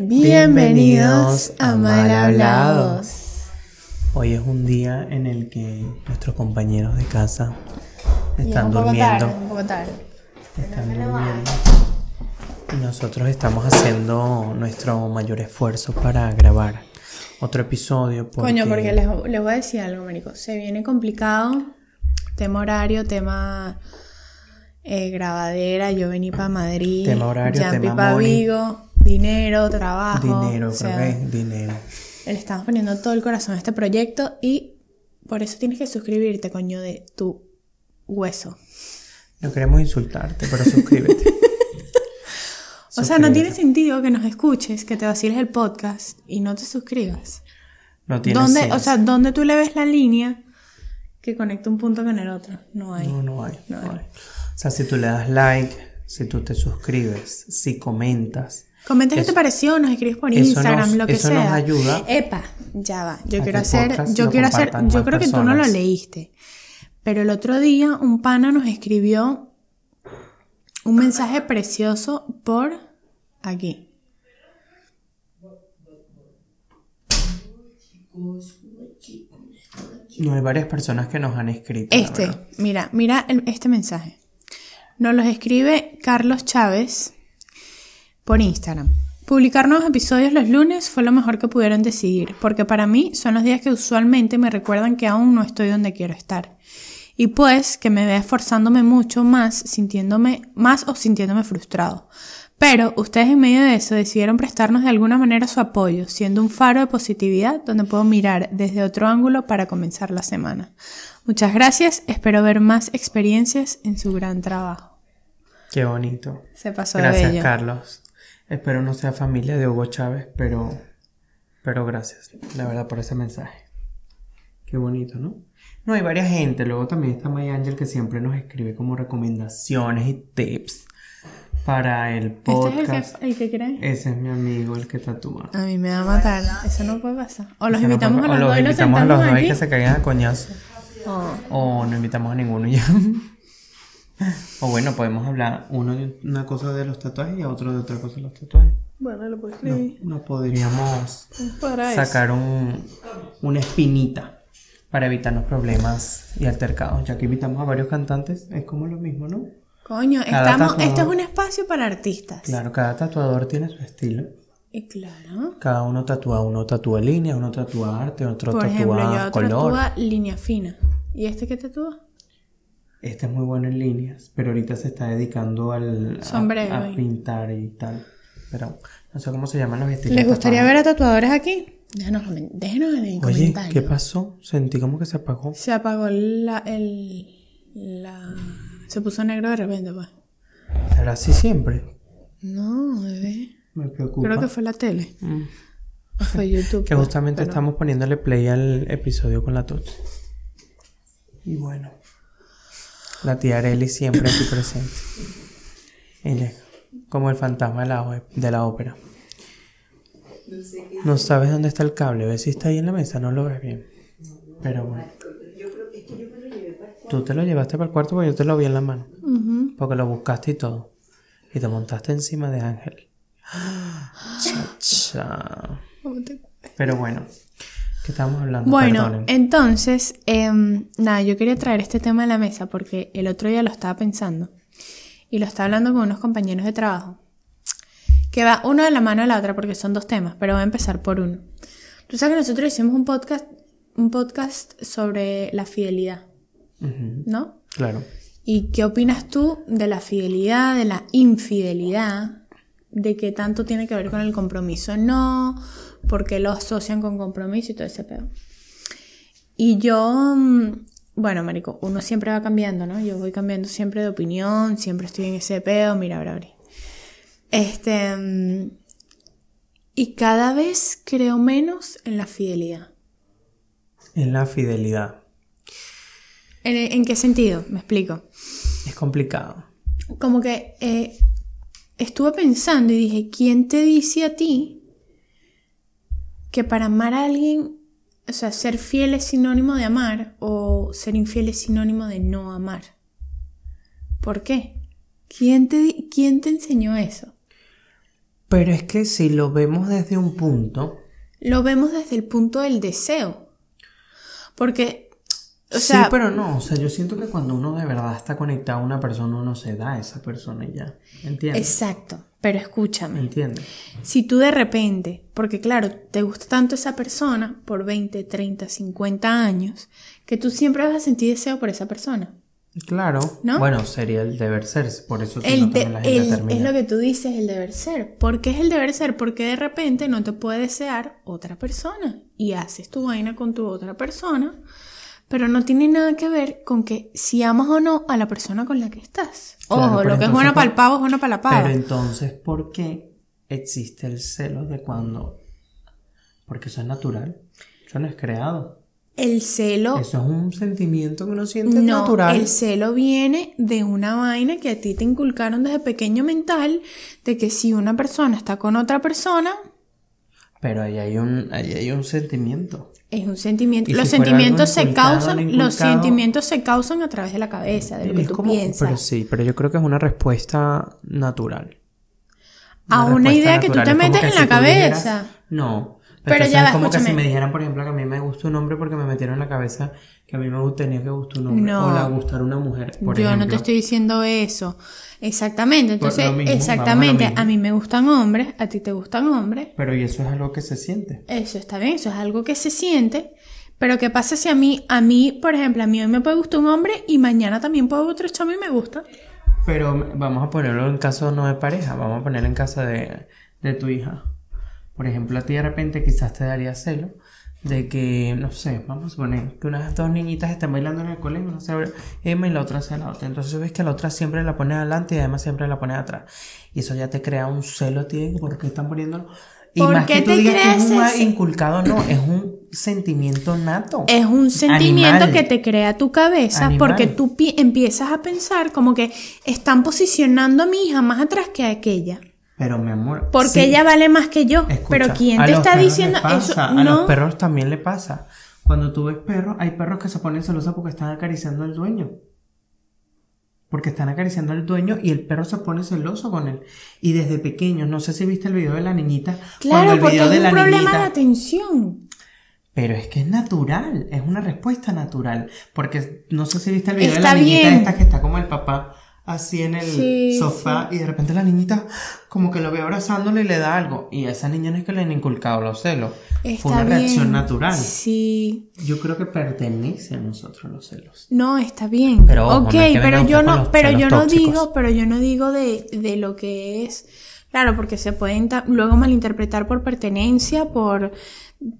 Bienvenidos a Mal Hablados. Hoy es un día en el que nuestros compañeros de casa Ya están poco durmiendo. tarde, un poco tarde. Están durmiendo. Y nosotros estamos haciendo nuestro mayor esfuerzo para grabar otro episodio. Porque Coño, porque les, les voy a decir algo, marico. Se viene complicado. Tema horario, tema eh, grabadera. Yo vení para Madrid. Tema horario, tema pa'. Vigo. Dinero, trabajo. Dinero, o sea, creo que es dinero. Le estamos poniendo todo el corazón a este proyecto y por eso tienes que suscribirte, coño, de tu hueso. No queremos insultarte, pero suscríbete. O sea, no tiene sentido que nos escuches, que te vaciles el podcast y no te suscribas. No tiene ¿Dónde, o sea, ¿dónde tú le ves la línea que conecta un punto con el otro? No hay. No, no hay, no No hay. O sea, si tú le das like, si tú te suscribes, si comentas, Comenta qué te pareció, nos escribes por Instagram, nos- lo que eso sea. nos ayuda Epa, ya va. Yo quiero hacer, yo quiero hacer, yo creo que tú no lo leíste. Pero el otro día un pana nos escribió un mensaje precioso por aquí. no hay varias personas que nos han escrito. Este, mira, mira el- este mensaje. Nos los escribe Carlos Chávez por Instagram. Publicar nuevos episodios los lunes fue lo mejor que pudieron decidir, porque para mí son los días que usualmente me recuerdan que aún no estoy donde quiero estar. Y pues que me vea esforzándome mucho más, sintiéndome más o sintiéndome frustrado. Pero ustedes en medio de eso decidieron prestarnos de alguna manera su apoyo, siendo un faro de positividad donde puedo mirar desde otro ángulo para comenzar la semana. Muchas gracias, espero ver más experiencias en su gran trabajo. Qué bonito. Se pasó de Gracias, bello. Carlos. Espero no sea familia de Hugo Chávez, pero, pero gracias, la verdad, por ese mensaje. Qué bonito, ¿no? No, hay varias gente. Luego también está May Angel que siempre nos escribe como recomendaciones y tips para el Este es el podcast. que, el que cree. Ese es mi amigo, el que tatúa. A mí me va a matar. Eso no puede pasar. O los Ese no invitamos a los dos y los invitamos a sentamos los dos y que se caigan a coñazo. Oh. O no invitamos a ninguno ya. o bueno, podemos hablar uno de una cosa de los tatuajes y otro de otra cosa de los tatuajes. Bueno, lo puedo escribir. no podríamos Para sacar un, una espinita para evitarnos problemas y altercados. Ya que invitamos a varios cantantes, es como lo mismo, ¿no? Coño, Cada estamos, tatuador- esto es un espacio para artistas. Claro, cada tatuador tiene su estilo. Y claro. Cada uno tatúa, uno tatúa líneas, uno tatúa arte, otro Por ejemplo, tatúa yo color. tatúa línea fina. ¿Y este qué tatúa? Este es muy bueno en líneas, pero ahorita se está dedicando al, Sombrero a, pintar y tal. Pero no sé cómo se llaman los estilos. ¿Les gustaría ver a tatuadores aquí? Déjenos, comen- déjenos en el Oye, comentario. ¿qué pasó? Sentí como que se apagó. Se apagó la, el, la... Se puso negro de repente, pues. ¿Será así siempre? No, bebé. Me preocupa. Creo que fue la tele. Mm. O fue YouTube. Que pues, justamente pero- estamos poniéndole play al episodio con la Tots. Y bueno, la tía Arely siempre aquí presente. Ella como el fantasma de la, o- de la ópera. No sabes dónde está el cable, ves si está ahí en la mesa, no lo ves bien. Pero bueno. Tú te lo llevaste para el cuarto porque yo te lo vi en la mano. Porque lo buscaste y todo. Y te montaste encima de Ángel. Cha, cha. Pero bueno, ¿qué estábamos hablando? Bueno, Perdonen. entonces, em, nada, yo quería traer este tema a la mesa porque el otro día lo estaba pensando y lo estaba hablando con unos compañeros de trabajo. Que va uno de la mano a la otra porque son dos temas, pero voy a empezar por uno. Tú sabes que nosotros hicimos un podcast, un podcast sobre la fidelidad, ¿no? Claro. ¿Y qué opinas tú de la fidelidad, de la infidelidad? ¿De qué tanto tiene que ver con el compromiso? No, porque lo asocian con compromiso y todo ese pedo. Y yo, mm, bueno, marico, uno siempre va cambiando, ¿no? Yo voy cambiando siempre de opinión, siempre estoy en ese pedo, mira, ahora. Este, mm, y cada vez creo menos en la fidelidad. En la fidelidad. ¿En, en qué sentido? Me explico. Es complicado. como que eh, estuve pensando y dije, ¿quién te dice a ti que para amar a alguien, o sea, ser fiel es sinónimo de amar o ser infiel es sinónimo de no amar? ¿Por qué? ¿Quién te, quién te enseñó eso? Pero es que si lo vemos desde un punto, Lo vemos desde el punto del deseo. Porque, o sí, sea, pero no, o sea, yo siento que cuando uno de verdad está conectado a una persona, uno se da a esa persona y ya. ¿Entiendes? exacto. Pero escúchame. ¿Entiendes? Si tú de repente, porque claro, te gusta tanto esa persona por 20, 30, 50 años, que tú siempre vas a sentir deseo por esa persona. Claro. ¿No? Bueno, sería el deber ser, por eso El de- la gente el- termina. es lo que tú dices, el deber ser. ¿Por qué es el deber ser? Porque de repente no te puede desear otra persona y haces tu vaina con tu otra persona, pero no tiene nada que ver con que si amas o no a la persona con la que estás. Ojo, lo que es bueno ¿por- para el pavo es bueno para la pava. Pero entonces, ¿por qué existe el celo de cuando? Porque eso es natural. Eso no es creado. El celo Eso es un sentimiento que uno siente No, natural. el celo viene de una vaina que a ti te inculcaron desde pequeño mental, de que si una persona está con otra persona, Pero ahí hay un, ahí hay un sentimiento. Es un sentimiento. Los si sentimientos se causan, los sentimientos se causan a través de la cabeza, de lo que tú como- piensas. Pero sí, pero yo creo que es una respuesta natural. A una idea que tú te metes en si la dijeras- cabeza. no. Pero ya es como que si me dijeran, por ejemplo, que a mí me gusta un hombre porque me metieron en la cabeza que a mí me tenía que gustar un hombre. No. O le gustar una mujer, por Yo no te estoy diciendo eso. Exactamente. Entonces, mismo, exactamente. a. A mí me gustan hombres, a ti te gustan hombres. Pero y eso es algo que se siente. Eso está bien, eso es algo que se siente. Pero ¿qué pasa si a mí, a mí, por ejemplo, a mí hoy me puede gustar un hombre y mañana también puede otro chamo y me gusta? Pero vamos a ponerlo en caso no de pareja, vamos a ponerlo en caso de, de tu hija. Por ejemplo, a ti de repente quizás te daría celo de que, no sé, vamos a suponer que unas dos niñitas estén bailando en el colegio, no sé, Emma y la otra hacia la otra. Entonces ves que la otra siempre la pone adelante y además siempre la pone atrás. Y eso ya te crea un celo a ti, ¿por qué están poniéndolo? Y ¿Por más qué que tú te digas que es crees un inculcado, no, es un sentimiento nato. Es un sentimiento Animal. que te crea tu cabeza Animal. porque tú pi- empiezas a pensar como que están posicionando a mi hija más atrás que a aquella. Pero mi amor. Porque sí. ella vale más que yo. Escucha, Pero ¿quién te está diciendo eso? A No. los perros también le pasa. Cuando tú ves perros, hay perros que se ponen celosos porque están acariciando al dueño. Porque están acariciando al dueño y el perro se pone celoso con él. Y desde pequeño, no sé si viste el video de la niñita. Claro, el porque video es de un la problema niñita- de atención. Pero es que es natural, es una respuesta natural. Porque no sé si viste el video Está de la niñita bien. esta que está como el papá así en el Sí, sofá y de repente la niñita como que lo ve abrazándole y le da algo. Y a esa niña no es que le han inculcado los celos. Fue una reacción natural. Sí. Yo creo que pertenece a nosotros los celos. No, está bien. Pero no ok, pero yo no, los pero yo no tóxicos. digo, pero yo no digo de, de lo que es. Claro, porque se pueden luego malinterpretar por pertenencia, por,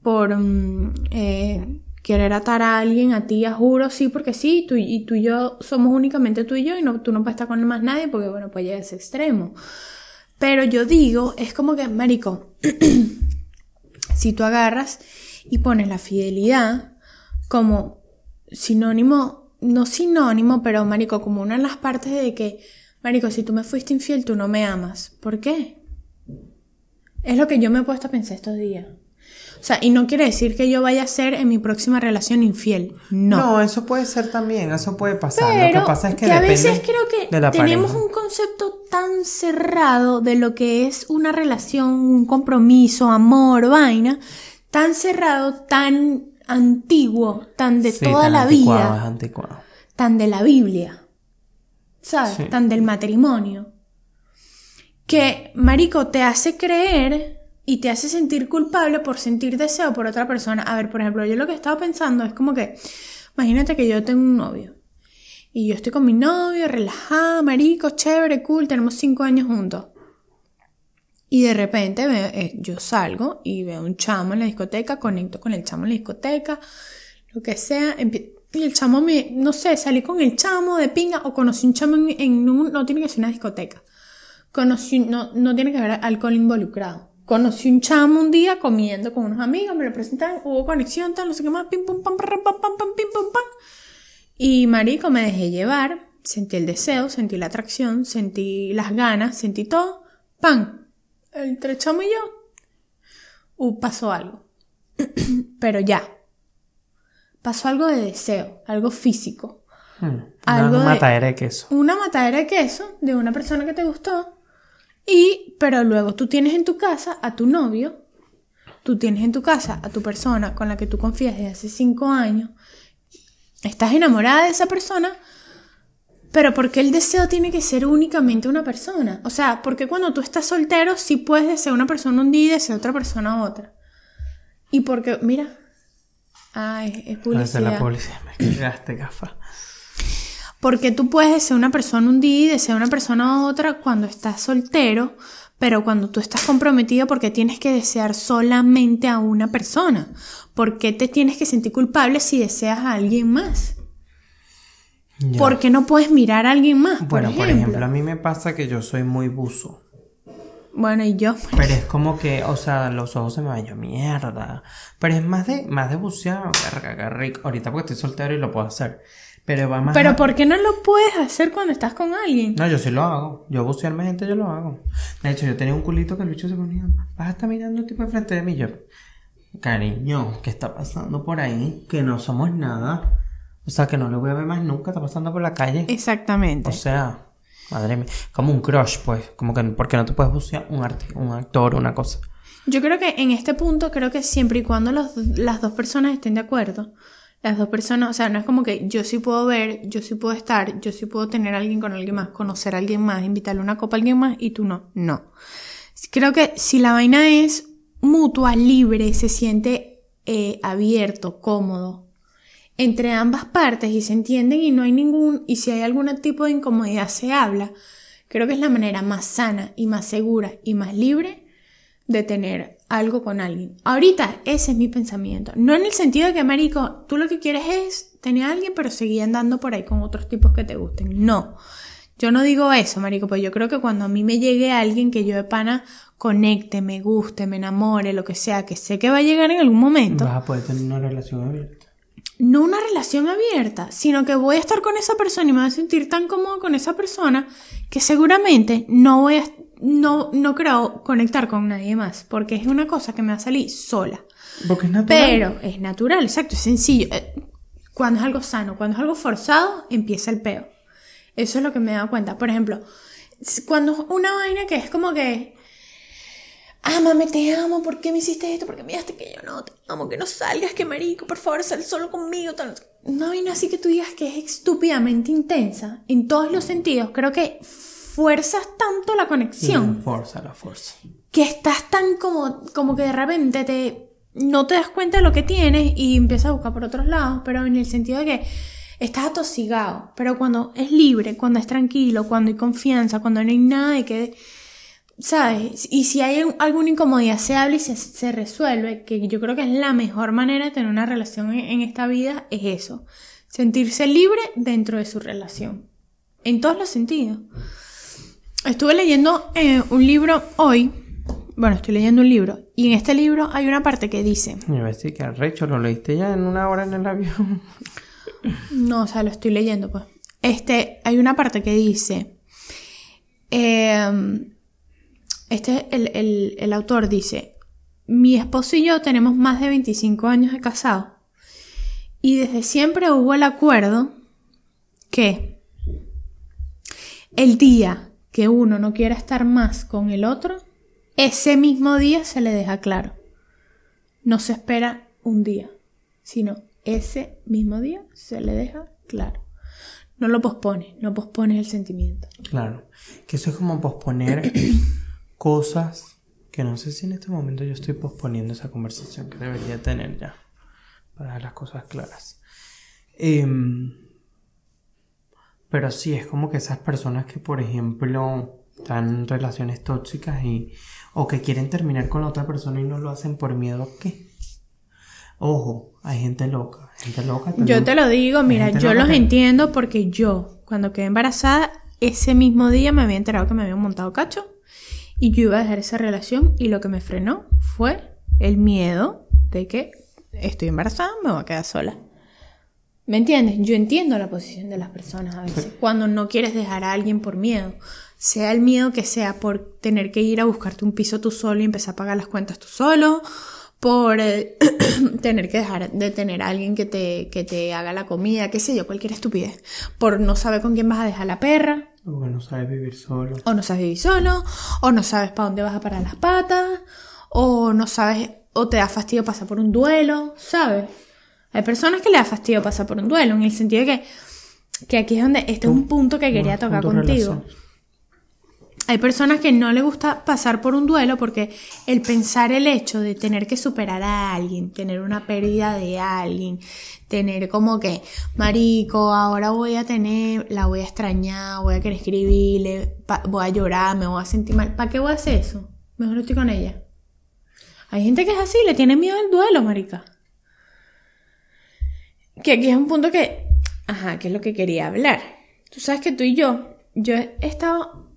por mm, eh, querer atar a alguien, a ti, a juro, sí, porque sí, tú, y tú y yo somos únicamente tú y yo, y no, tú no puedes estar con más nadie, porque bueno, pues llega a ese extremo. Pero yo digo, es como que, marico, si tú agarras y pones la fidelidad como sinónimo, no sinónimo, pero marico, como una de las partes de que, marico, si tú me fuiste infiel, tú no me amas. ¿Por qué? Es lo que yo me he puesto a pensar estos días. O sea, y no quiere decir que yo vaya a ser en mi próxima relación infiel. No. eso puede ser también, eso puede pasar. Pero Lo que pasa es que, a depende veces creo que de la tenemos pareja. un concepto tan cerrado de lo que es una relación, un compromiso, amor, vaina, tan cerrado, tan antiguo, tan de Sí, toda tan la anticuado, vida, es anticuado. tan de la Biblia, ¿sabes? Sí. Tan del matrimonio, que, Marico, te hace creer y te hace sentir culpable por sentir deseo por otra persona. A ver, por ejemplo, yo lo que estaba pensando es como que, imagínate que yo tengo un novio. Y yo estoy con mi novio, relajada, marico, chévere, cool, tenemos cinco años juntos. Y de repente veo- eh, yo salgo y veo un chamo en la discoteca, conecto con el chamo en la discoteca, lo que sea, y el chamo me, no sé, salí con el chamo de pinga o conocí un chamo en, en un, no tiene que ser una discoteca, conocí, no, no tiene que haber alcohol involucrado. Conocí un chamo un día comiendo con unos amigos, me lo presentaron, hubo conexión, tal, no sé qué más, pim, pum, pam, pam, pam, pam, pam, pim, pum, pam. Y marico, me dejé llevar, sentí el deseo, sentí la atracción, sentí las ganas, sentí todo. ¡Pam! Entre chamo y yo, uh, pasó algo. Pero ya. Pasó algo de deseo, algo físico. Hmm, Algo Una de- matadera de queso. Una matadera de queso de una persona que te gustó. Y, pero luego tú tienes en tu casa a tu novio, tú tienes en tu casa a tu persona con la que tú confías desde hace cinco años, estás enamorada de esa persona, pero ¿por qué el deseo tiene que ser únicamente una persona? O sea, porque cuando tú estás soltero sí puedes desear una persona un día y desear otra persona otra. Y porque, mira, ay, es publicidad. la publicidad, me gafa. Porque tú puedes desear una persona un día y desear una persona otra cuando estás soltero, pero cuando tú estás comprometido, porque tienes que desear solamente a una persona? ¿Por qué te tienes que sentir culpable si deseas a alguien más? Ya. ¿Por qué no puedes mirar a alguien más? Bueno, por por ejemplo. a mí me pasa que yo soy muy buzo. Bueno, y yo. Pero es como que, o sea, los ojos se me van yo, mierda. Pero es más de, más de bucear, qué rico. Ahorita porque estoy soltero y lo puedo hacer. Pero va más Pero a- ¿por qué no lo puedes hacer cuando estás con alguien? No, yo sí lo hago. Yo bucearme gente, yo lo hago. De hecho, yo tenía un culito que el bicho se ponía, vas a estar mirando tipo enfrente de mí. Yo, cariño, ¿qué está pasando por ahí? Que no somos nada. O sea, que no lo voy a ver más nunca, está pasando por la calle. Exactamente. O sea, madre mía, como un crush, pues. Como que, porque no te puedes bucear un, arte, un actor, una cosa. Yo creo que en este punto, creo que siempre y cuando los- las dos personas estén de acuerdo, las dos personas, o sea, no es como que yo sí puedo ver, yo sí puedo estar, yo sí puedo tener a alguien con alguien más, conocer a alguien más, invitarle una copa a alguien más y tú no. No. Creo que si la vaina es mutua, libre, se siente eh, abierto, cómodo, entre ambas partes y se entienden y no hay ningún, y si hay algún tipo de incomodidad se habla, creo que es la manera más sana y más segura y más libre de tener algo con alguien. Ahorita ese es mi pensamiento. No en el sentido de que, Marico, tú lo que quieres es tener a alguien, pero seguir andando por ahí con otros tipos que te gusten. No. Yo no digo eso, Marico, pues yo creo que cuando a mí me llegue alguien que yo de pana conecte, me guste, me enamore, lo que sea, que sé que va a llegar en algún momento, Vas a poder tener una relación abierta. no una relación abierta, sino que voy a estar con esa persona y me voy a sentir tan cómodo con esa persona que seguramente no voy a, no, no creo conectar con nadie más, porque es una cosa que me va a salir sola. Porque es natural. Pero es natural, exacto, es sencillo. Eh, Cuando es algo sano, cuando es algo forzado, empieza el peo. Eso es lo que me he dado cuenta. Por ejemplo, cuando es una vaina que es como que, Ámame, te amo, ¿por qué me hiciste esto? ¿Por qué me dijiste que yo no te amo? Que no salgas, que marico, por favor, sal solo conmigo. Tal. Una vaina así que tú digas que es estúpidamente intensa, en todos los sentidos. Creo que fuerzas tanto la conexión La fuerza, la fuerza. que estás tan como, como que de repente te, no te das cuenta de lo que tienes y empiezas a buscar por otros lados, pero en el sentido de que estás atosigado, pero cuando es libre, cuando es tranquilo, cuando hay confianza, cuando no hay nada de que, ¿sabes? Y si hay alguna incomodidad se habla y se, se resuelve, que yo creo que es la mejor manera de tener una relación en, en esta vida, es eso, sentirse libre dentro de su relación, en todos los sentidos. Estuve leyendo eh, un libro hoy. Bueno, estoy leyendo un libro. Y en este libro hay una parte que dice. A decir que arrecho, lo leíste ya en una hora en el avión. No, o sea, lo estoy leyendo, pues. Este, hay una parte que dice. eh, este, el, el, el autor dice. Mi esposo y yo tenemos más de 25 años de casado. Y desde siempre hubo el acuerdo que el día que uno no quiera estar más con el otro, ese mismo día se le deja claro. No se espera un día, sino ese mismo día se le deja claro. No lo pospone, no pospones el sentimiento. Claro. Que eso es como posponer cosas que no sé si en este momento yo estoy posponiendo esa conversación que debería tener ya. Para las cosas claras. Em, pero sí, es como que esas personas que, por ejemplo, están en relaciones tóxicas y. o que quieren terminar con la otra persona y no lo hacen por miedo a qué. Ojo, hay gente loca. Gente loca Yo te lo digo, mira, yo los que- entiendo porque yo, cuando quedé embarazada, ese mismo día me había enterado que me habían montado cacho y yo iba a dejar esa relación y lo que me frenó fue el miedo de que estoy embarazada, me voy a quedar sola. ¿Me entiendes? Yo entiendo la posición de las personas a veces. Cuando no quieres dejar a alguien por miedo, sea el miedo que sea por tener que ir a buscarte un piso tú solo y empezar a pagar las cuentas tú solo, por eh, tener que dejar de tener a alguien que te, que te haga la comida, qué sé yo, cualquier estupidez, por no saber con quién vas a dejar la perra, O no sabes vivir solo. o no sabes vivir solo, o no sabes para dónde vas a parar las patas, o no sabes, o te da fastidio pasar por un duelo, ¿sabes? Hay personas que le da fastidio pasar por un duelo, en el sentido de que, que aquí es donde, este es un punto que quería tocar contigo. Hay personas que no le gusta pasar por un duelo porque el pensar el hecho de tener que superar a alguien, tener una pérdida de alguien, tener como que, marico, ahora voy a tener, la voy a extrañar, voy a querer escribirle, voy a llorar, me voy a sentir mal. ¿Para qué voy a hacer eso? Mejor estoy con ella. Hay gente que es así, le tiene miedo al duelo, marica. Que aquí es un punto que, ajá, que es lo que quería hablar. Tú sabes que tú y yo, yo he estado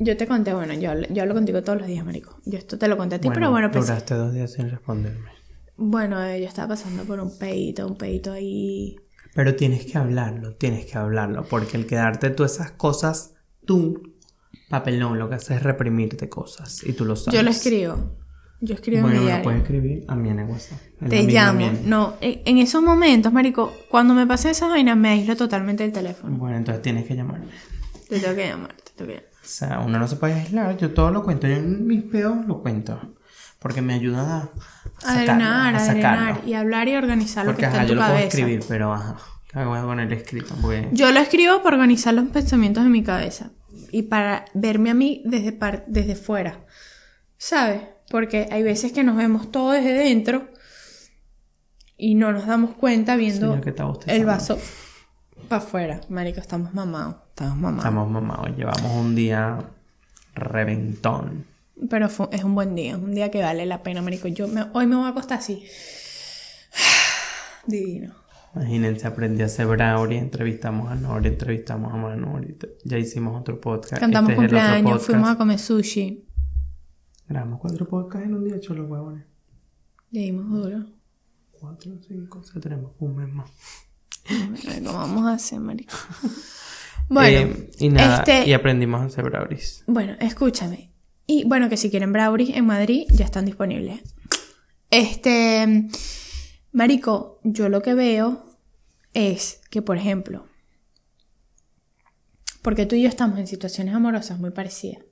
yo te conté, bueno, yo, yo hablo contigo todos los días, marico. Yo esto te lo conté a ti, pero bueno, pues... Duraste dos días sin responderme. Bueno, eh, yo estaba pasando por un peito, un peito ahí... Pero tienes que hablarlo, tienes que hablarlo. Porque el quedarte tú esas cosas, tú, papelón, lo que hace es reprimirte cosas. Y tú lo sabes. Yo lo escribo. Yo escribo Bueno, en mi me lo diario. puedes escribir a mí en el WhatsApp. Te llamo. No, en, en esos momentos, marico, cuando me pasan esas vainas, me aíslo totalmente del teléfono. Bueno, entonces tienes que llamarme. Te tengo que llamar, te tengo que llamar. O sea, uno no se puede aislar. Yo todo lo cuento. Yo en mis peos lo cuento. Porque me ayuda a, sacarlo, a sacarlo. y hablar y organizar lo Porque que está ajá, en yo tu lo puedo escribir, pero ajá. ¿Qué hago con el escrito? Porque Yo lo escribo para organizar los pensamientos de mi cabeza y para verme a mí desde, par- desde fuera, ¿sabes? Porque hay veces que nos vemos todo desde dentro y no nos damos cuenta viendo el vaso para afuera. Marico, estamos mamados, estamos mamados. estamos mamados. Llevamos un día reventón. Pero fue- es un buen día, es un día que vale la pena, Marico. Yo me- hoy me voy a acostar así. Divino. Imagínense, aprendí a hacer brownie, entrevistamos a Nori, entrevistamos a te- ya hicimos otro podcast. Cantamos Este cumpleaños, podcast. fuimos a comer sushi. Grabamos cuatro podcasts en un día, chulos huevones. Le dimos duro. Cuatro, cinco, o sea, tenemos un mes más. ¿Cómo vamos a hacer, marico? Bueno, Eh, y nada, este- y aprendimos a hacer brownies. bueno, escúchame. Y bueno, que si quieren brownies en Madrid ya están disponibles. Este, marico, yo lo que veo es que, por ejemplo, porque tú y yo estamos en situaciones amorosas muy parecidas.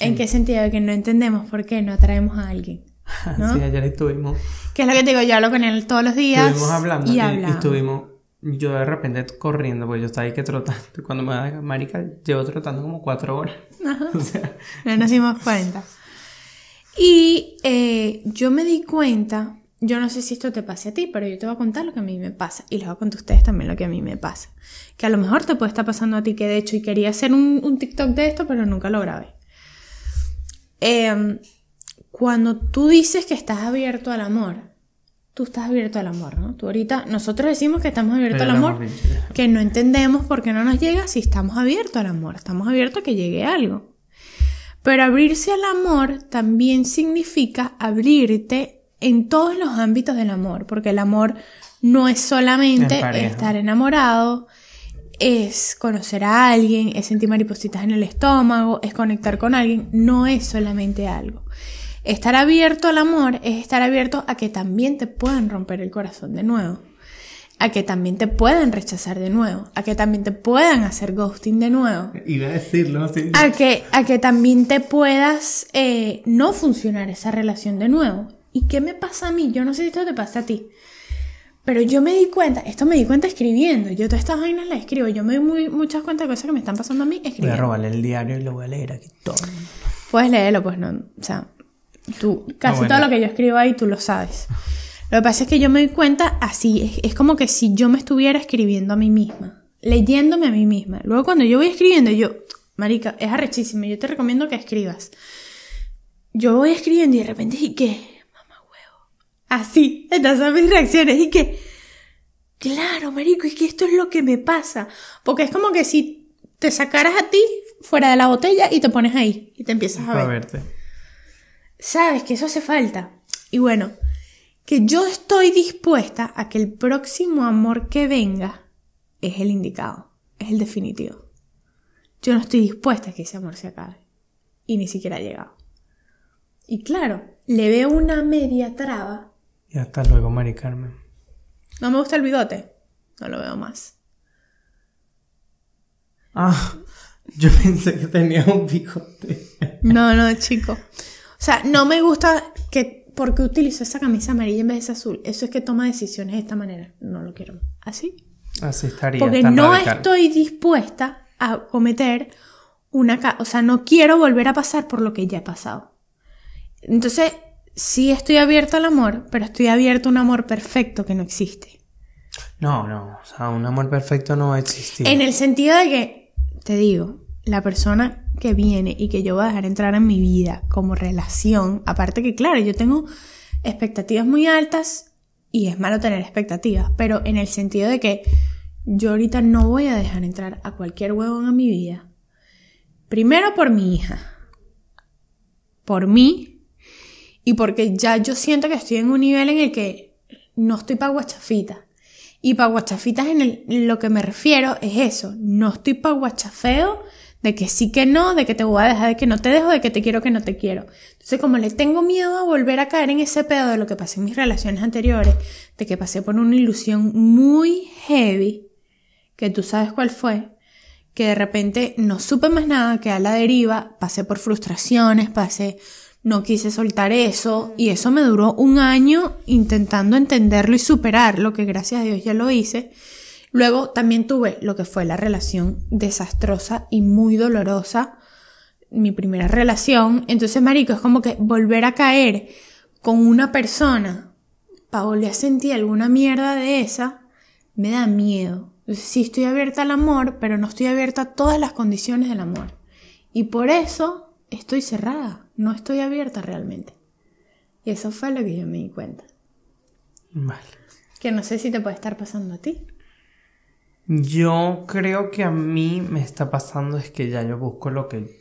¿En qué sentido? Que no entendemos por qué no atraemos a alguien. ¿no? Sí, ayer estuvimos, Que es lo que te digo, yo hablo con él todos los días. estuvimos hablando y, y, y estuvimos, yo de repente corriendo, porque yo estaba ahí que trotando. Cuando me da marica, llevo trotando como cuatro horas. O sea, No nos dimos cuenta. Y eh, yo me di cuenta, yo no sé si esto te pase a ti, pero yo te voy a contar lo que a mí me pasa. Y les voy a contar a ustedes también lo que a mí me pasa. Que a lo mejor te puede estar pasando a ti, que de hecho, y quería hacer un, un TikTok de esto, pero nunca lo grabé. Em, cuando tú dices que estás abierto al amor, tú estás abierto al amor, ¿no? Tú ahorita, nosotros decimos que estamos abiertos al amor, ya. que no entendemos por qué no nos llega si estamos abiertos al amor, estamos abiertos a que llegue algo. Pero abrirse al amor también significa abrirte en todos los ámbitos del amor, porque el amor no es solamente estar enamorado, es conocer a alguien, es sentir maripositas en el estómago, es conectar con alguien, no es solamente algo. Estar abierto al amor es estar abierto a que también te puedan romper el corazón de nuevo, a que también te puedan rechazar de nuevo, a que también te puedan hacer ghosting de nuevo, Iba a decirlo así. a que, a que también te puedas eh, no funcionar esa relación de nuevo. ¿Y qué me pasa a mí? Yo no sé si esto te pasa a ti. Pero yo me di cuenta, esto me di cuenta escribiendo. Yo todas estas vainas las escribo. Yo me doy muy, muchas cuentas de cosas que me están pasando a mí Voy a escribiendo. robarle el diario y lo voy a leer aquí todo. Puedes leerlo, pues no. O sea, tú, casi bueno. todo lo que yo escribo ahí tú lo sabes. Lo que pasa es que yo me doy cuenta así. Es, es como que si yo me estuviera escribiendo a mí misma. Leyéndome a mí misma. Luego cuando yo voy escribiendo, yo. Marica, es arrechísimo. Yo te recomiendo que escribas. Yo voy escribiendo y de repente, ¿y qué? Así. Estas son mis reacciones. ¿Y qué? Claro, marico, es que esto es lo que me pasa. Porque es como que si te sacaras a ti fuera de la botella y te pones ahí y te empiezas a ver. verte. Sabes que eso hace falta. Y bueno, que yo estoy dispuesta a que el próximo amor que venga es el indicado, es el definitivo. Yo no estoy dispuesta a que ese amor se acabe. Y ni siquiera ha llegado. Y claro, le veo una media traba. Y hasta luego, Mari Carmen. No me gusta el bigote. No lo veo más. Ah, yo pensé que tenía un bigote. No, no, chico. O sea, no me gusta que porque utilizo esa camisa amarilla en vez de esa azul. Eso es que toma decisiones de esta manera. No lo quiero. ¿Así? Así estaría. Porque no radical. estoy dispuesta a cometer una... O sea, no quiero volver a pasar por lo que ya he pasado. Entonces, sí estoy abierta al amor, pero estoy abierta a un amor perfecto que no existe. No, no. O sea, un amor perfecto no va a existir. En el sentido de que, te digo, la persona que viene y que yo voy a dejar entrar en mi vida como relación, aparte que claro, yo tengo expectativas muy altas y es malo tener expectativas, pero en el sentido de que yo ahorita no voy a dejar entrar a cualquier huevón a mi vida. Primero por mi hija, por mí y porque ya yo siento que estoy en un nivel en el que no estoy para guachafitas. Y para guachafitas en, el- lo que me refiero es eso, no estoy para guachafeo de que sí que no, de que te voy a dejar, de que no te dejo, de que te quiero, que no te quiero. Entonces como le tengo miedo a volver a caer en ese pedo de lo que pasé en mis relaciones anteriores, de que pasé por una ilusión muy heavy, que tú sabes cuál fue, que de repente no supe más nada, que a la deriva, pasé por frustraciones, pasé, no quise soltar eso y eso me duró un año intentando entenderlo y superarlo, que gracias a Dios ya lo hice. Luego también tuve lo que fue la relación desastrosa y muy dolorosa, mi primera relación. Entonces, marico, es como que volver a caer con una persona para volver a sentir alguna mierda de esa, me da miedo. Sí estoy abierta al amor, pero no estoy abierta a todas las condiciones del amor. Y por eso estoy cerrada, no estoy abierta realmente. Y eso fue lo que yo me di cuenta. Vale. Que no sé si te puede estar pasando a ti. Yo creo que a mí me está pasando es que ya yo busco lo que...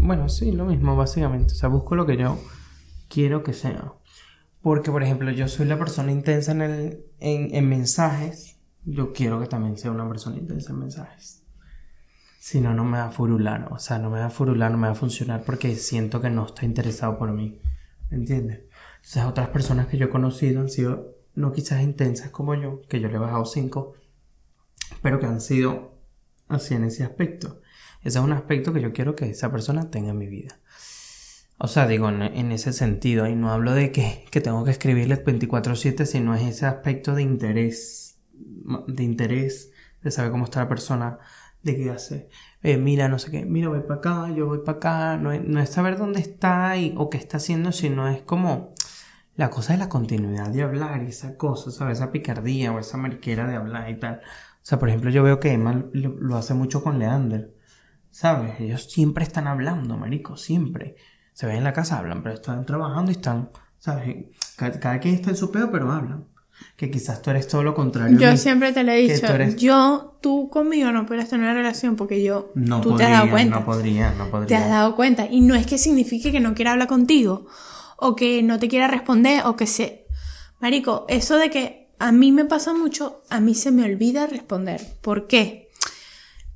bueno, sí, lo mismo básicamente. O sea, busco lo que yo quiero que sea. Porque, por ejemplo, yo soy la persona intensa en, el, en, en mensajes. Yo quiero que también sea una persona intensa en mensajes. Si no, no me va a furular. O sea, no me va a furular, no me va a funcionar porque siento que no está interesado por mí. ¿Me entiendes? Entonces, otras personas que yo he conocido han sido no quizás intensas como yo, que yo le he bajado 5 pero que han sido así en ese aspecto. Ese es un aspecto que yo quiero que esa persona tenga en mi vida. O sea, digo, en, ese sentido, y no hablo de que, que tengo que escribirle 24/7, sino es ese aspecto de interés, de interés, de saber cómo está la persona, de qué hace. Eh, mira, no sé qué, mira, voy para acá, yo voy para acá, no no es saber dónde está y, o qué está haciendo, sino es como la cosa de la continuidad de hablar y esa cosa, ¿sabes? Esa picardía o esa mariquera de hablar y tal. O sea, por ejemplo, yo veo que Emma lo, lo hace mucho con Leander. ¿Sabes? Ellos siempre están hablando, marico, siempre. Se ven en la casa, hablan, pero están trabajando y están, ¿sabes? Cada, cada quien está en su pedo, pero hablan. Que quizás tú eres todo lo contrario. Yo siempre te lo he dicho. tú eres- Yo, tú conmigo no puedes tener una relación porque yo, No tú podría, te has dado cuenta. no podría, no podría. te has dado cuenta. Y no es que signifique que no quiera hablar contigo, o que no te quiera responder, o que se... Marico, eso de que a mí me pasa mucho, a mí se me olvida responder. ¿Por qué?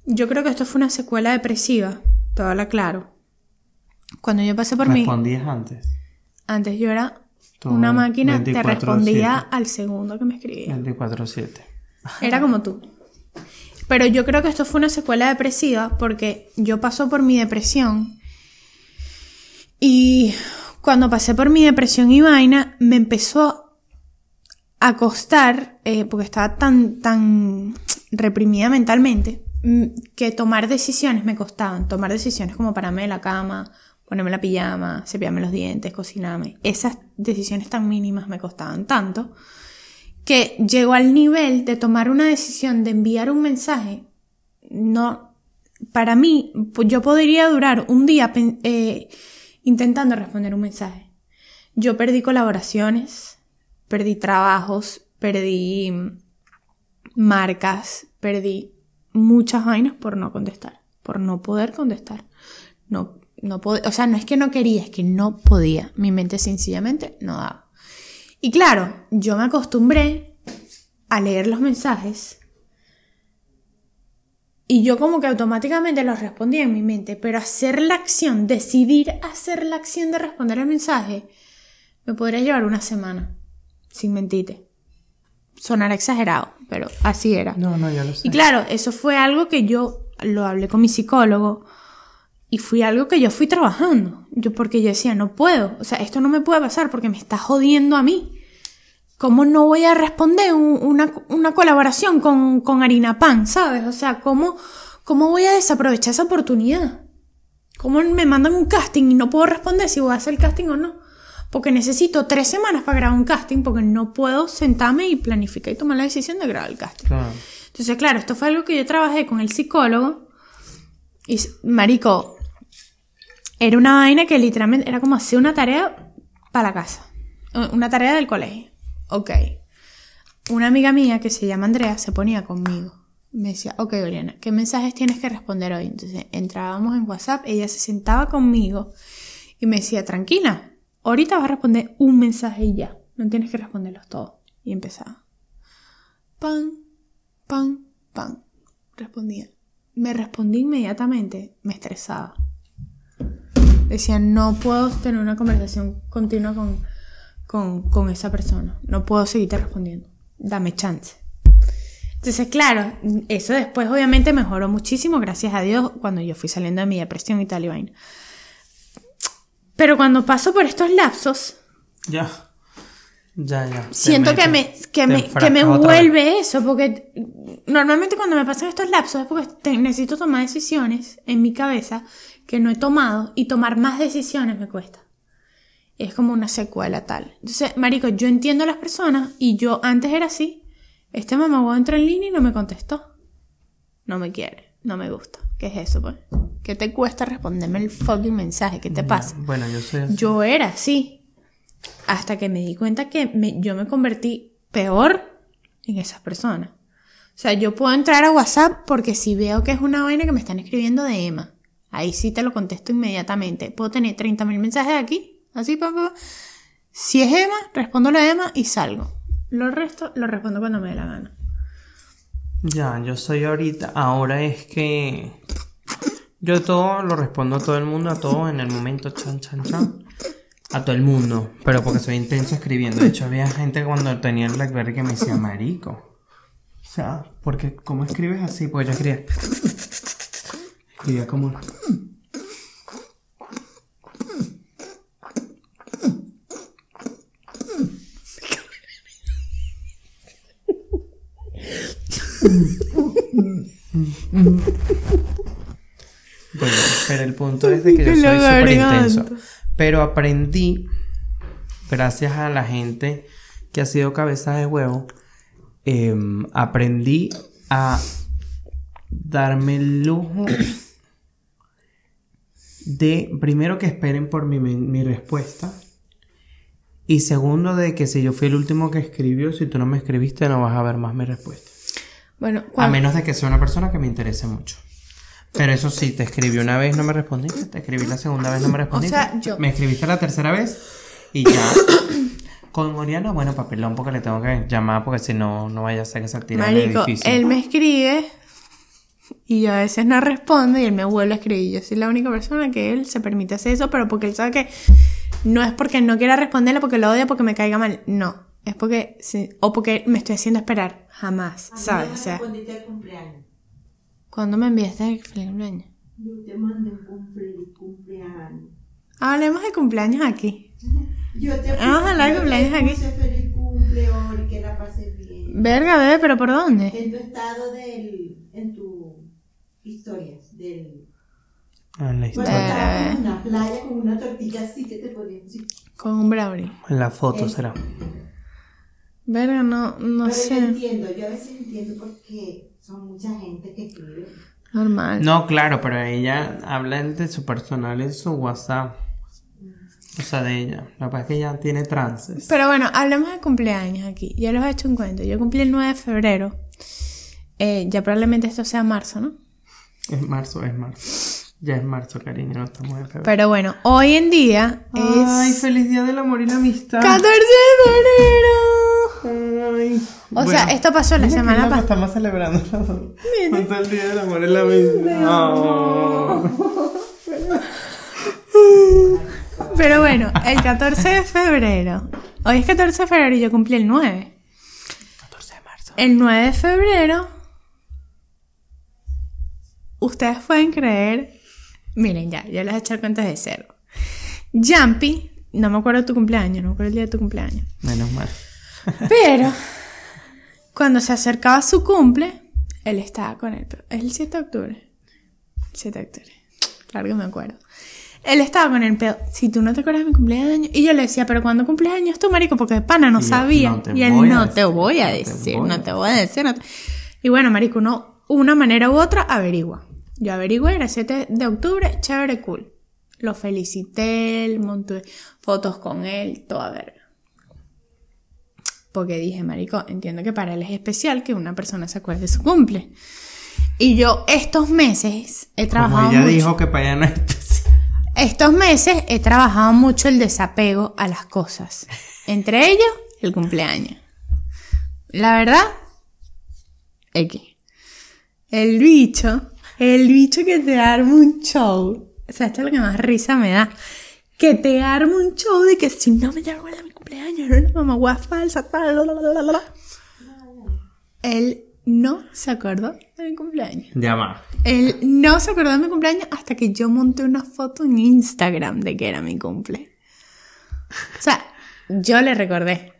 Yo creo que esto fue una secuela depresiva, todo habla claro. Cuando yo pasé por mí, Respondías antes. antes yo era Todo una máquina, te 24/7. respondía al segundo que me escribía. 24-7. Era como tú. Pero yo creo que esto fue una secuela depresiva porque yo paso por mi depresión y cuando pasé por mi depresión y vaina me empezó a costar, eh, porque estaba tan, tan reprimida mentalmente, mm, que tomar decisiones me costaban. Tomar decisiones como pararme de la cama, ponerme la pijama, cepillarme los dientes, cocinarme. Esas decisiones tan mínimas me costaban tanto que llegó al nivel de tomar una decisión de enviar un mensaje. No, para mí, pues yo podría durar un día eh, intentando responder un mensaje. Yo perdí colaboraciones, perdí trabajos, perdí mm, marcas, perdí muchas vainas por no contestar, por no poder contestar. No, no pod- o sea, no es que no quería, es que no podía. Mi mente sencillamente no daba. Y claro, yo me acostumbré a leer los mensajes Y yo como que automáticamente los respondía en mi mente, pero hacer la acción, decidir hacer la acción de responder el mensaje, me podría llevar una semana, sin mentirte. Sonará exagerado, pero así era. No, no, ya lo sé. Y claro, eso fue algo que yo lo hablé con mi psicólogo y fue algo que yo fui trabajando. Yo porque yo decía, no puedo, o sea, esto no me puede pasar porque me está jodiendo a mí. ¿Cómo no voy a responder un- una, una colaboración con, con Harina Pan, sabes? O sea, ¿cómo, ¿cómo voy a desaprovechar esa oportunidad? ¿Cómo me mandan un casting y no puedo responder si voy a hacer el casting o no? Porque necesito tres semanas para grabar un casting porque no puedo sentarme y planificar y tomar la decisión de grabar el casting. Claro. Entonces, claro, esto fue algo que yo trabajé con el psicólogo. Y, marico, era una vaina que literalmente era como hacer una tarea para la casa. Una tarea del colegio. Ok. Una amiga mía que se llama Andrea se ponía conmigo. Me decía, ok, Oriana, ¿qué mensajes tienes que responder hoy? Entonces entrábamos en WhatsApp, ella se sentaba conmigo y me decía, tranquila, ahorita vas a responder un mensaje y ya. No tienes que responderlos todos. Y empezaba. Pan, pan, pan. Respondía. Me respondí inmediatamente. Me estresaba. Decía, no puedo tener una conversación continua con, con, con esa persona. No puedo seguirte respondiendo. Dame chance. Entonces, claro, eso después obviamente mejoró muchísimo, gracias a Dios, cuando yo fui saliendo de mi depresión y tal y vaina. Pero cuando paso por estos lapsos, Ya. Ya, ya. Siento que me, que me, que me vez. envuelve eso, porque normalmente cuando me pasan estos lapsos es porque necesito tomar decisiones en mi cabeza que no he tomado y tomar más decisiones me cuesta. Es como una secuela tal. Entonces, marico, yo entiendo a las personas y yo antes era así. Este mamá entró en línea y no me contestó. No me quiere, no me gusta. ¿Qué es eso, pues? ¿Qué te cuesta responderme el fucking mensaje? ¿Qué te pasa? Bueno, yo soy así. Yo era así. Hasta que me di cuenta que me- yo me convertí peor en esas personas. O sea, yo puedo entrar a WhatsApp porque si veo que es una vaina que me están escribiendo de Emma, ahí sí te lo contesto inmediatamente. Puedo tener 30.000 mensajes aquí, así, papá. Si es Emma, respondo la Emma y salgo. Lo resto lo respondo cuando me dé la gana. Ya, yo soy ahorita. Ahora es que. Yo todo lo respondo a todo el mundo, a todo en el momento, chan, chan, chan. A todo el mundo. Pero porque soy intenso escribiendo. De hecho, había gente cuando tenía el Blackberry que me decía, marico. O sea, porque, ¿cómo escribes así? Pues yo escribía. Escribía como. Bueno, pero el punto es de que yo soy súper intenso. Pero aprendí, gracias a la gente que ha sido cabeza de huevo, em, aprendí a darme el lujo de, primero, que esperen por mi, mi respuesta. Y segundo, de que si yo fui el último que escribió, si tú no me escribiste, no vas a ver más mi respuesta. Bueno, A menos de que sea una persona que me interese mucho. Pero eso sí, te escribí una vez, no me respondiste. Te escribí la segunda vez, no me respondiste. sea, yo- Me escribiste la tercera vez y ya. Con Oriana, bueno, papelón, porque le tengo que llamar porque si no, no vaya a ser que se tire Marico, edificio. él me escribe y yo a veces no respondo y él me vuelve a escribir. Yo soy la única persona que él se permite hacer eso, pero porque él sabe que no es porque no quiera responderle, porque lo odia, porque me caiga mal. No, es porque, o porque me estoy haciendo esperar. Jamás, ¿sabes? O sea. ¿cuándo me enviaste el feliz cumpleaños? Yo te mandé un cumple, cumpleaños. Hablemos de cumpleaños aquí. Yo te Vamos a hablar de cumpleaños aquí. feliz cumple, que la bien. Verga, bebé, pero ¿por dónde? En tu estado del, en tu historias del... Ah, En la historia. estabas en una playa con una tortilla así que te ponían así. Con un brownie. En la foto Es- será. Verga, no, no Pero yo sé. entiendo, yo a veces entiendo porque son mucha gente que escribe. Normal. No, claro, pero ella habla de su personal en su WhatsApp. O sea, de ella. Lo que pasa es que ella tiene trances. Pero bueno, hablemos de cumpleaños aquí. Ya les he hecho un cuento. Yo cumplí el 9 de febrero. Eh, ya probablemente esto sea marzo, ¿no? Es marzo, es marzo. Ya es marzo, cariño, no estamos en febrero. Pero bueno, hoy en día Ay, es feliz día del amor y la amistad. 14 de febrero. Ay, O sea, esto pasó la semana pasada. Estamos celebrando. Junto el día del amor en la misma. Oh. Pero bueno, el 14 de febrero. Hoy es 14 de febrero y yo cumplí el 9. 14 de marzo. El 9 de febrero. Ustedes pueden creer. Miren, ya, yo les voy a echar cuentas de cero. Jumpy, no me acuerdo tu cumpleaños, no me acuerdo el día de tu cumpleaños. Menos mal. Pero, cuando se acercaba su cumple, él estaba con él. Es el 7 de octubre. 7 de octubre. Claro que me acuerdo. Él estaba con el pedo. Si tú no te acuerdas de mi cumpleaños. Y yo le decía, pero ¿cuándo cumpleaños tú, marico? Porque de pana no Y sabía. no y él no te voy a decir, no te voy a decir. no te-". Y bueno, marico, uno, una manera u otra, averigua. Yo averigüé, era 7 de octubre, chévere, cool. Lo felicité, monté fotos con él, toda verga. Porque dije, marico, entiendo que para él es especial que una persona se acuerde de su cumple. Y yo estos meses he trabajado Como ella mucho. dijo que para allá no es. Estos meses he trabajado mucho el desapego a las cosas. Entre ellos, el cumpleaños. La verdad, X. El bicho, el bicho que te arma un show. O sea, esto es lo que más risa me da. Que te arma un show de que si no me llamo a mi cumpleaños, era una mamá falsa, tal, la, la, la, la. Él no se acordó de mi cumpleaños. Ya va. Él no se acordó de mi cumpleaños hasta que yo monté una foto en Instagram de que era mi cumple. O sea, yo le recordé.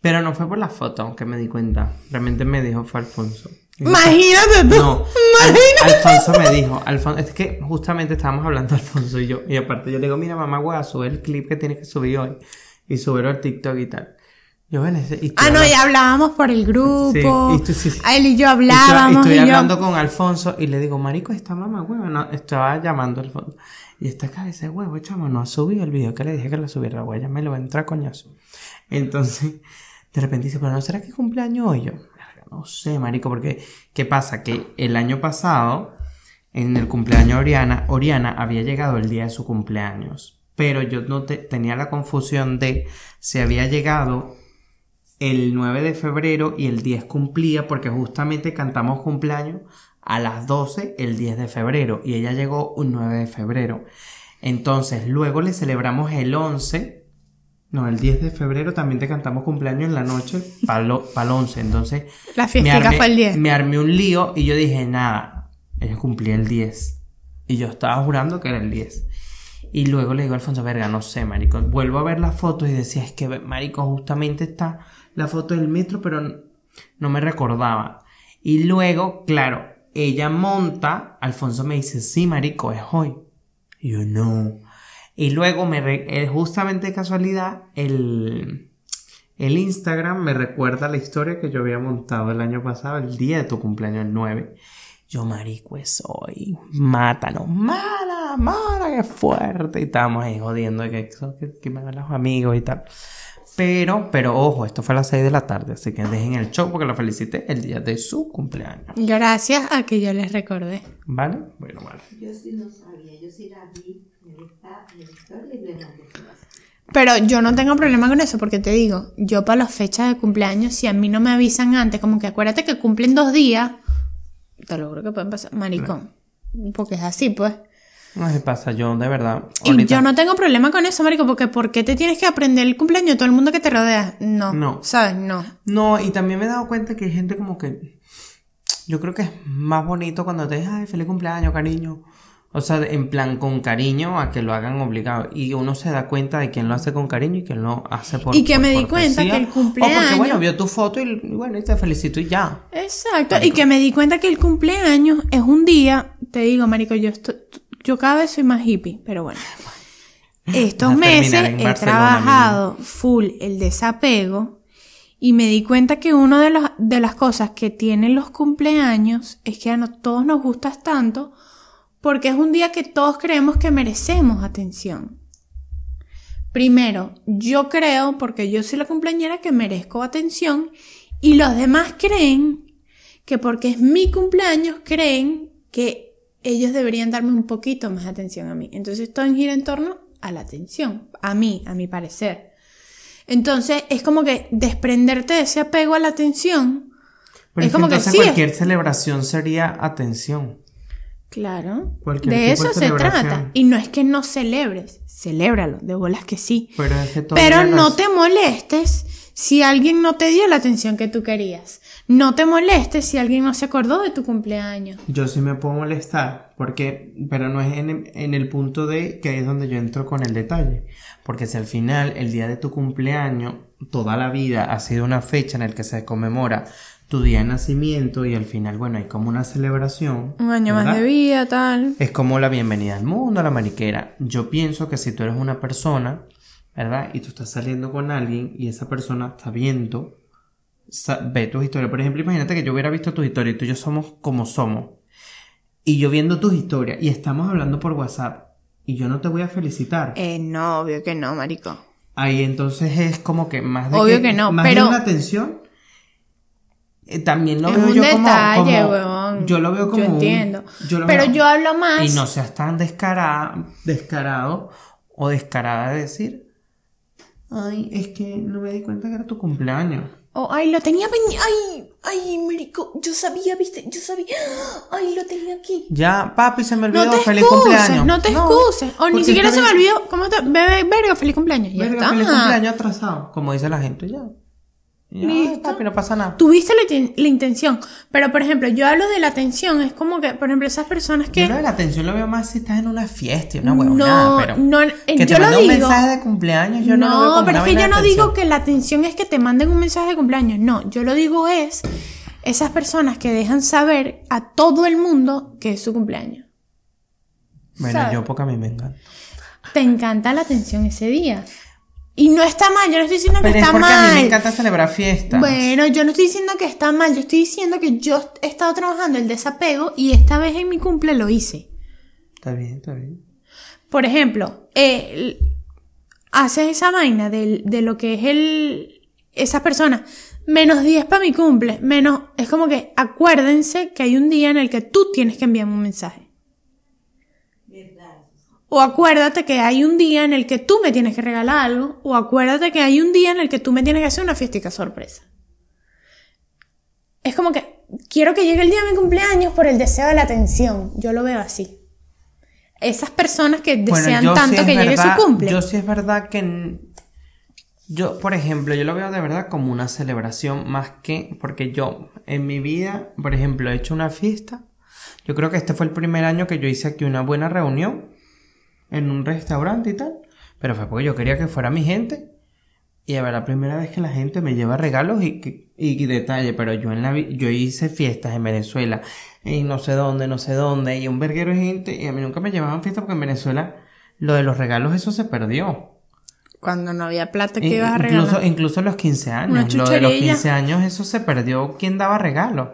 Pero no fue por la foto que me di cuenta. Realmente me dijo fue Alfonso. Imagínate tú. No, Al- Alfonso me dijo, Alfonso, es que justamente estábamos hablando Alfonso y yo, y aparte yo le digo, mira mamá, voy a subir el clip que tienes que subir hoy y subirlo al TikTok y tal. Ah, no, ya hablábamos por el grupo. Sí, y tú- sí, sí. A él y yo y estoy- hablábamos. Estoy, y yo- hablando con Alfonso y le digo, marico, esta mamá huevo, no, estaba llamando a Alfonso. Y esta cabeza de huevo, chamo, no ha subido el video que le dije que lo subiera, güey, ya me lo va a entrar coñazo. Entonces, de repente dice, pero no será que cumpleaños hoy yo. No sé, marico, porque ¿qué pasa? Que el año pasado, en el cumpleaños de Oriana, Oriana había llegado el día de su cumpleaños. Pero yo no te- tenía la confusión de si había llegado el 9 de febrero y el 10 cumplía porque justamente cantamos cumpleaños a las 12 el 10 de febrero y ella llegó un 9 de febrero. Entonces luego le celebramos el 11, no, el 10 de febrero también te cantamos cumpleaños en la noche para el 11. Entonces La armé, fue el 10. me armé un lío y yo dije, nada, ella cumplía el 10. Y yo estaba jurando que era el 10. Y luego le digo a Alfonso, verga, no sé, marico. Vuelvo a ver las fotos y decía, es que, marico, justamente está la foto del metro, pero no me recordaba. Y luego, claro, ella monta, Alfonso me dice, sí, marico, es hoy. Y yo, no. Y luego, me eh, justamente de casualidad, el, el Instagram me recuerda la historia que yo había montado el año pasado, el día de tu cumpleaños, el 9. Yo, marico, es hoy. Mátanos, mala, mala, qué fuerte. Y estábamos ahí jodiendo que, que, que me van los amigos y tal. Pero, pero ojo, esto fue a las 6 de la tarde, así que dejen el show porque lo felicité el día de su cumpleaños. Gracias a que yo les recordé. ¿Vale? Bueno, vale. Yo sí no sabía, yo sí la vi en esta en la historia y le mandé. Pero yo no tengo problema con eso porque te digo, yo para las fechas de cumpleaños, si a mí no me avisan antes, como que acuérdate que cumplen dos días, te lo juro que pueden pasar, maricón. Porque es así, pues. No se pasa, yo de verdad. Y yo no tengo problema con eso, marico, porque ¿por qué te tienes que aprender el cumpleaños de todo el mundo que te rodea? No. No. ¿Sabes? No. No, y también me he dado cuenta que hay gente como que. Yo creo que es más bonito cuando te ay, feliz cumpleaños, cariño. O sea, en plan con cariño a que lo hagan obligado. Y uno se da cuenta de quién lo hace con cariño y quién lo hace por Y que por me di cuenta que el O porque, cumpleaños- bueno, vio tu foto y, y bueno, y te felicito y ya. Exacto. Y que me di cuenta que el cumpleaños es un día, te digo, marico, yo estoy, yo cada vez soy más hippie, pero bueno. Estos meses he Barcelona, trabajado full el desapego y me di cuenta que una de, los- de las cosas que tienen los cumpleaños es que a no, todos nos gustas tanto porque es un día que todos creemos que merecemos atención. Primero, yo creo, porque yo soy la cumpleañera, que merezco atención y los demás creen que porque es mi cumpleaños creen que ellos deberían darme un poquito más atención a mí. Entonces todo gira en torno a la atención, a mí, a mi parecer. Entonces es como que desprenderte de ese apego a la atención. Pero es es como que entonces sí, es- cualquier celebración sería atención. Claro. Cualquier de eso de se trata. Y no es que no celebres, celébralo, de bolas que sí. Pero es que todo Pero tiene no te molestes si alguien no te dio la atención que tú querías. No te molestes si alguien no se acordó de tu cumpleaños. Yo sí me puedo molestar, porque, pero no es en, en el punto de que es donde yo entro con el detalle. Porque si al final, el día de tu cumpleaños, toda la vida ha sido una fecha en la que se conmemora tu día de nacimiento y al final, bueno, hay como una celebración. Un año más de vida, tal. Es como la bienvenida al mundo, a la mariquera. Yo pienso que si tú eres una persona, ¿verdad? Y tú estás saliendo con alguien y esa persona está viendo, ve tus historias. Por ejemplo, imagínate que yo hubiera visto tus historias y tú y yo somos como somos. Y yo viendo tus historias y estamos hablando por WhatsApp y yo no te voy a felicitar. Eh, no, obvio que no, marico. Ahí entonces es como que más de Obvio que no, más pero- de una atención. eh, también lo Es veo un yo como, detalle, como- huevón. yo lo veo como Yo un- entiendo. yo lo Pero veo- yo hablo más. y no seas tan descarada, descarado o descarada de decir, ay, es que no me di cuenta que era tu cumpleaños. Oh, ay, lo tenía pendiente. Ay, ay, marico. Yo sabía, viste. Yo sabía. Ay, lo tenía aquí. Ya, papi, se me olvidó, No te feliz excuses, cumpleaños. no te excuses. O ni siquiera se me olvidó. ¿Cómo te.? Bebé, verga, feliz cumpleaños. Ya Verga, está. feliz cumpleaños atrasado, como dice la gente, ya. Ya, Listo. papi, no pasa nada. Tuviste la, ten- la intención. Pero, por ejemplo, yo hablo de la atención. Es como que, por ejemplo, esas personas que. Yo lo de la atención lo veo más si estás en una fiesta y una huevonada, No, pero no, que te yo lo mande un digo. mensaje de cumpleaños, yo no, no, lo veo como pero es que yo no digo que la atención es que te manden un mensaje de cumpleaños. No, yo lo digo es esas personas que dejan saber a todo el mundo que es su cumpleaños. Bueno, ¿sabes? yo porque a mí me encanta. Te encanta la atención ese día. Y no está mal, yo no estoy diciendo que es está porque a mí me mal. encanta celebrar fiestas. Bueno, yo no estoy diciendo que está mal, yo estoy diciendo que yo he estado trabajando el desapego y esta vez en mi cumple lo hice. Está bien, está bien. Por ejemplo, eh, haces esa vaina del- de, lo que es el. Esas personas. Menos 10 para mi cumple. Menos. Es como que acuérdense que hay un día en el que tú tienes que enviarme un mensaje. O acuérdate que hay un día en el que tú me tienes que regalar algo. O acuérdate que hay un día en el que tú me tienes que hacer una fiestica sorpresa. Es como que quiero que llegue el día de mi cumpleaños por el deseo de la atención. Yo lo veo así. Esas personas que desean tanto que llegue verdad- su cumple. Yo sí es verdad que yo, por ejemplo, yo lo veo de verdad como una celebración más que porque yo en mi vida, por ejemplo, he hecho una fiesta. Yo creo que este fue el primer año que yo hice aquí una buena reunión en un restaurante y tal, pero fue porque yo quería que fuera mi gente. Y a ver, la primera vez que la gente me lleva regalos y, que- y, detalle, pero yo en la yo hice fiestas en Venezuela, en no sé dónde, no sé dónde, y un verguero de gente, y a mí nunca me llevaban fiestas porque en Venezuela lo de los regalos eso se perdió. Cuando no había plata que ibas a incluso, regalar. incluso los 15 Una años, lo de los chuchería. 15 años eso se perdió. ¿Quién daba regalos?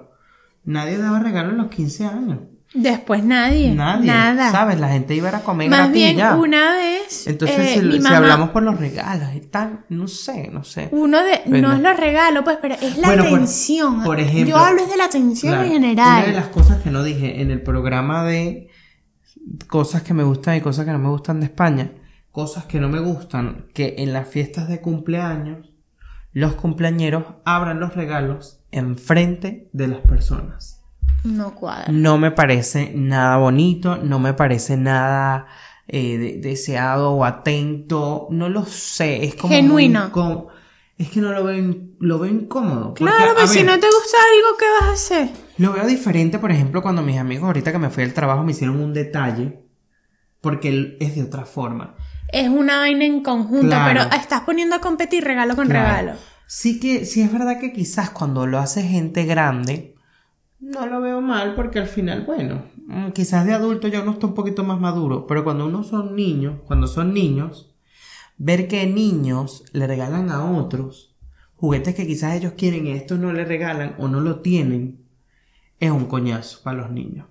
Nadie daba regalos en los 15 años. Después nadie. Nadie. Nada. ¿Sabes? La gente iba a comer Más gratis y bien, ya. una vez. Entonces, eh, si, mi si mamá- hablamos por los regalos y tal, no sé, no sé. Uno de. No es los regalos, pues, pero es la Bueno, por- atención. por ejemplo, Yo hablo de la atención Claro, en general. Una de las cosas que no dije en el programa de cosas que me gustan y cosas que no me gustan de España, cosas que no me gustan, que en las fiestas de cumpleaños los cumpleañeros abran los regalos enfrente de las personas. No cuadra. No me parece nada bonito, no me parece nada eh, de- deseado o atento, no lo sé, es como Genuino. es que no lo veo, lo veo incómodo. Claro, pues si ver, no te gusta algo, ¿qué vas a hacer? lo veo diferente, por ejemplo, cuando mis amigos ahorita que me fui al trabajo me hicieron un detalle, porque él es de otra forma. Es una vaina en conjunto, Claro. pero estás poniendo a competir regalo con Claro. regalo. Sí que, sí es verdad que quizás cuando lo hace gente grande, no lo veo mal, porque al final, bueno, mm, quizás de adulto ya uno está un poquito más maduro, pero cuando uno son niños, cuando son niños, ver que niños le regalan a otros juguetes que quizás ellos quieren y estos no le regalan o no lo tienen, es un coñazo para los niños.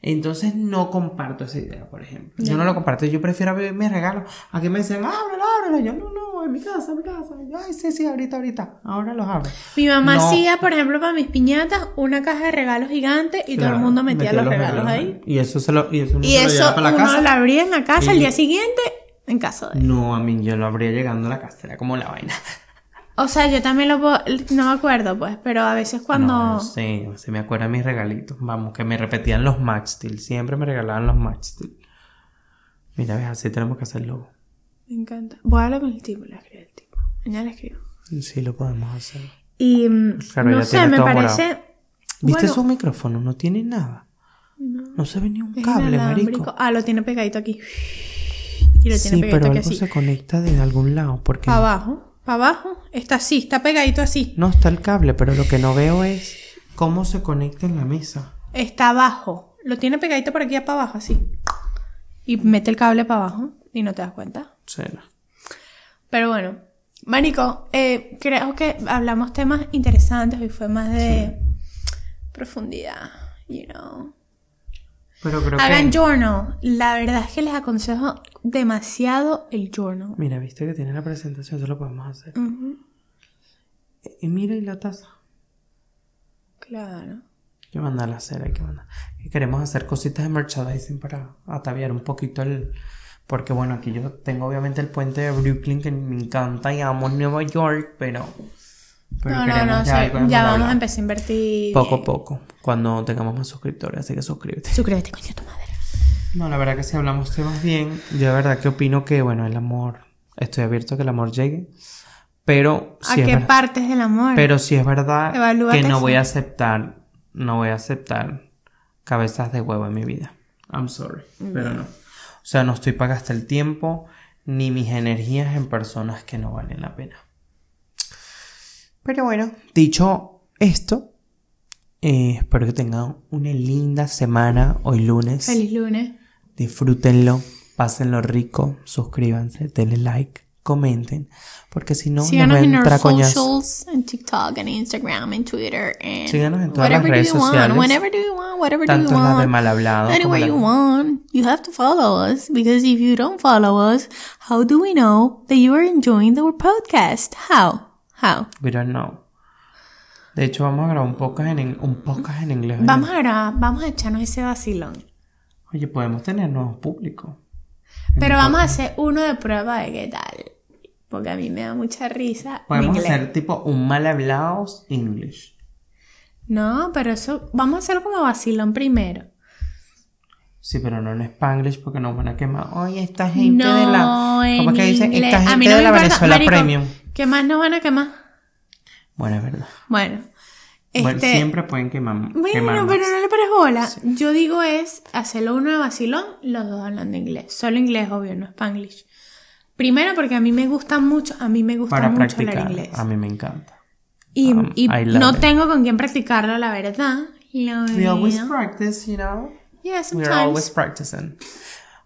Entonces no comparto esa idea, por ejemplo. Yo no lo comparto, yo prefiero abrir mis regalos a que me dicen, ábrelo, ábrelo. Yo no, no, en mi casa, en mi casa. Yo, Ay, sí, sí, ahorita, ahorita. Ahora los abro. Mi mamá No. hacía, por ejemplo, para mis piñatas, una caja de regalos gigante y todo el mundo metía, los regalos, ahí. Y eso se lo, y eso, Y se lo eso lleva para la uno casa. lo abría en la casa Y- al día siguiente, En caso de. No, a mí yo lo habría llegando a la casa, era como la vaina. O sea, yo también lo puedo. No me acuerdo, pues, pero a veces cuando. No, sí, sí me acuerdo de mis regalitos. Vamos, que me repetían los Max Steel. Siempre me regalaban los Max Steel. Mira, ves, así tenemos que hacerlo. Me encanta. Voy a hablar con el tipo, le escribo el tipo. Mañana le escribo. Sí, lo podemos hacer. Y. mm, Claro, no sé, me parece. ¿Viste bueno, su micrófono? No tiene nada. No, se ve ni un cable, marico. Ah, lo tiene pegadito aquí. Y lo tiene Sí, pegadito pero aquí algo así. se conecta de algún lado. Porque Para abajo. Para abajo. Está así, está pegadito así. no está el cable, pero lo que no veo es cómo se conecta en la mesa. Está abajo. Lo tiene pegadito por aquí para abajo, así. Y mete el cable para abajo y no te das cuenta. Cero. Pero bueno, Marico, eh, creo que hablamos temas interesantes. Hoy fue más de profundidad, you know. Pero creo Hagan que... journal. La verdad es que les aconsejo demasiado el journal. Mira, viste que tiene la presentación, eso lo podemos hacer. Ujú, Y mira, y la taza. Claro. Hay que a hacer, hay que mandar. Y queremos hacer cositas de merchandising para ataviar un poquito el... Porque bueno, aquí yo tengo obviamente el puente de Brooklyn que me encanta y amo Nueva York, pero... pero no, no, no. ya ya vamos a empezar a invertir. Poco a poco, cuando tengamos más suscriptores, así que suscríbete. Suscríbete, coño, tu madre. No, la verdad que si hablamos temas bien, yo de verdad que opino que, bueno, el amor, estoy abierto a que el amor llegue, pero ¿A si es qué verdad, partes del amor? pero si es verdad Evalúate que no voy a aceptar, no voy a aceptar cabezas de huevo en mi vida. I'm sorry, pero no. O sea, no estoy para gastar el tiempo ni mis energías en personas que no valen la pena. Pero bueno, dicho esto, eh, espero que tengan una linda semana hoy lunes. Feliz lunes. Disfrútenlo, pásenlo rico, suscríbanse, denle like, comenten, porque si no, nos Síganos en tracoñazos. socials, en TikTok, en Instagram, en Twitter, en Síganos en todas las whatever redes do you sociales. Want, whenever do you want, whatever do Tanto you want. de mal hablado Anywhere you de- want. You have to follow us because if you don't follow us, how do we know that you are enjoying our podcast? How? How? We don't know. De hecho, vamos a grabar un podcast en, un podcast en inglés. Vamos a grabar, vamos a echarnos ese vacilón. Oye, podemos tener nuevos públicos. Pero vamos a hacer uno de prueba de qué tal. Porque a mí me da mucha risa. Podemos inglés. hacer tipo un mal hablados English. No, pero eso, vamos a hacerlo como vacilón primero. Sí, pero no en Spanglish porque nos van a quemar. Oye, esta gente no, de la. ¿Cómo es que dicen? Esta A mí gente no de la Venezuela marico, Premium. ¿Qué más nos van a quemar? Bueno, es verdad. Bueno. Bueno, Este, siempre pueden quemar. Bueno, pero no le pares bola. Yo digo es hacerlo uno de vacilón, los dos hablando inglés. Solo inglés, obvio, no spanglish. Primero porque a mí me gusta mucho, a mí me gusta Para mucho practicar. hablar inglés. A mí me encanta. Y, um, y no it. tengo con quién practicarlo, la verdad. Lo We always practice, you know. Yeah, We're always sometimes. practicing.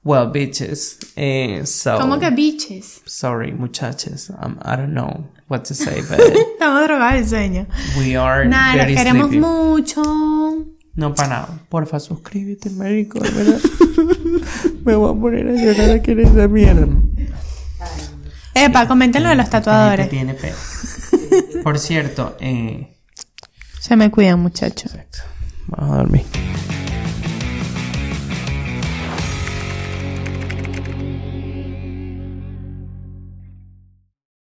Well, bitches. Eh, so. ¿Cómo que bitches? Sorry, muchachos. Um, I don't know what to say, but Estamos drogados de sueño. we are Nada, very queremos sleepy. mucho. No para nada. Porfa, suscríbete, marico, verdad. Me voy a poner a llorar aquí en esa mierda. Epa, comenten lo de los gente tatuadores. tiene pelo. Por cierto, eh, Se me cuidan, muchachos. Vamos a dormir.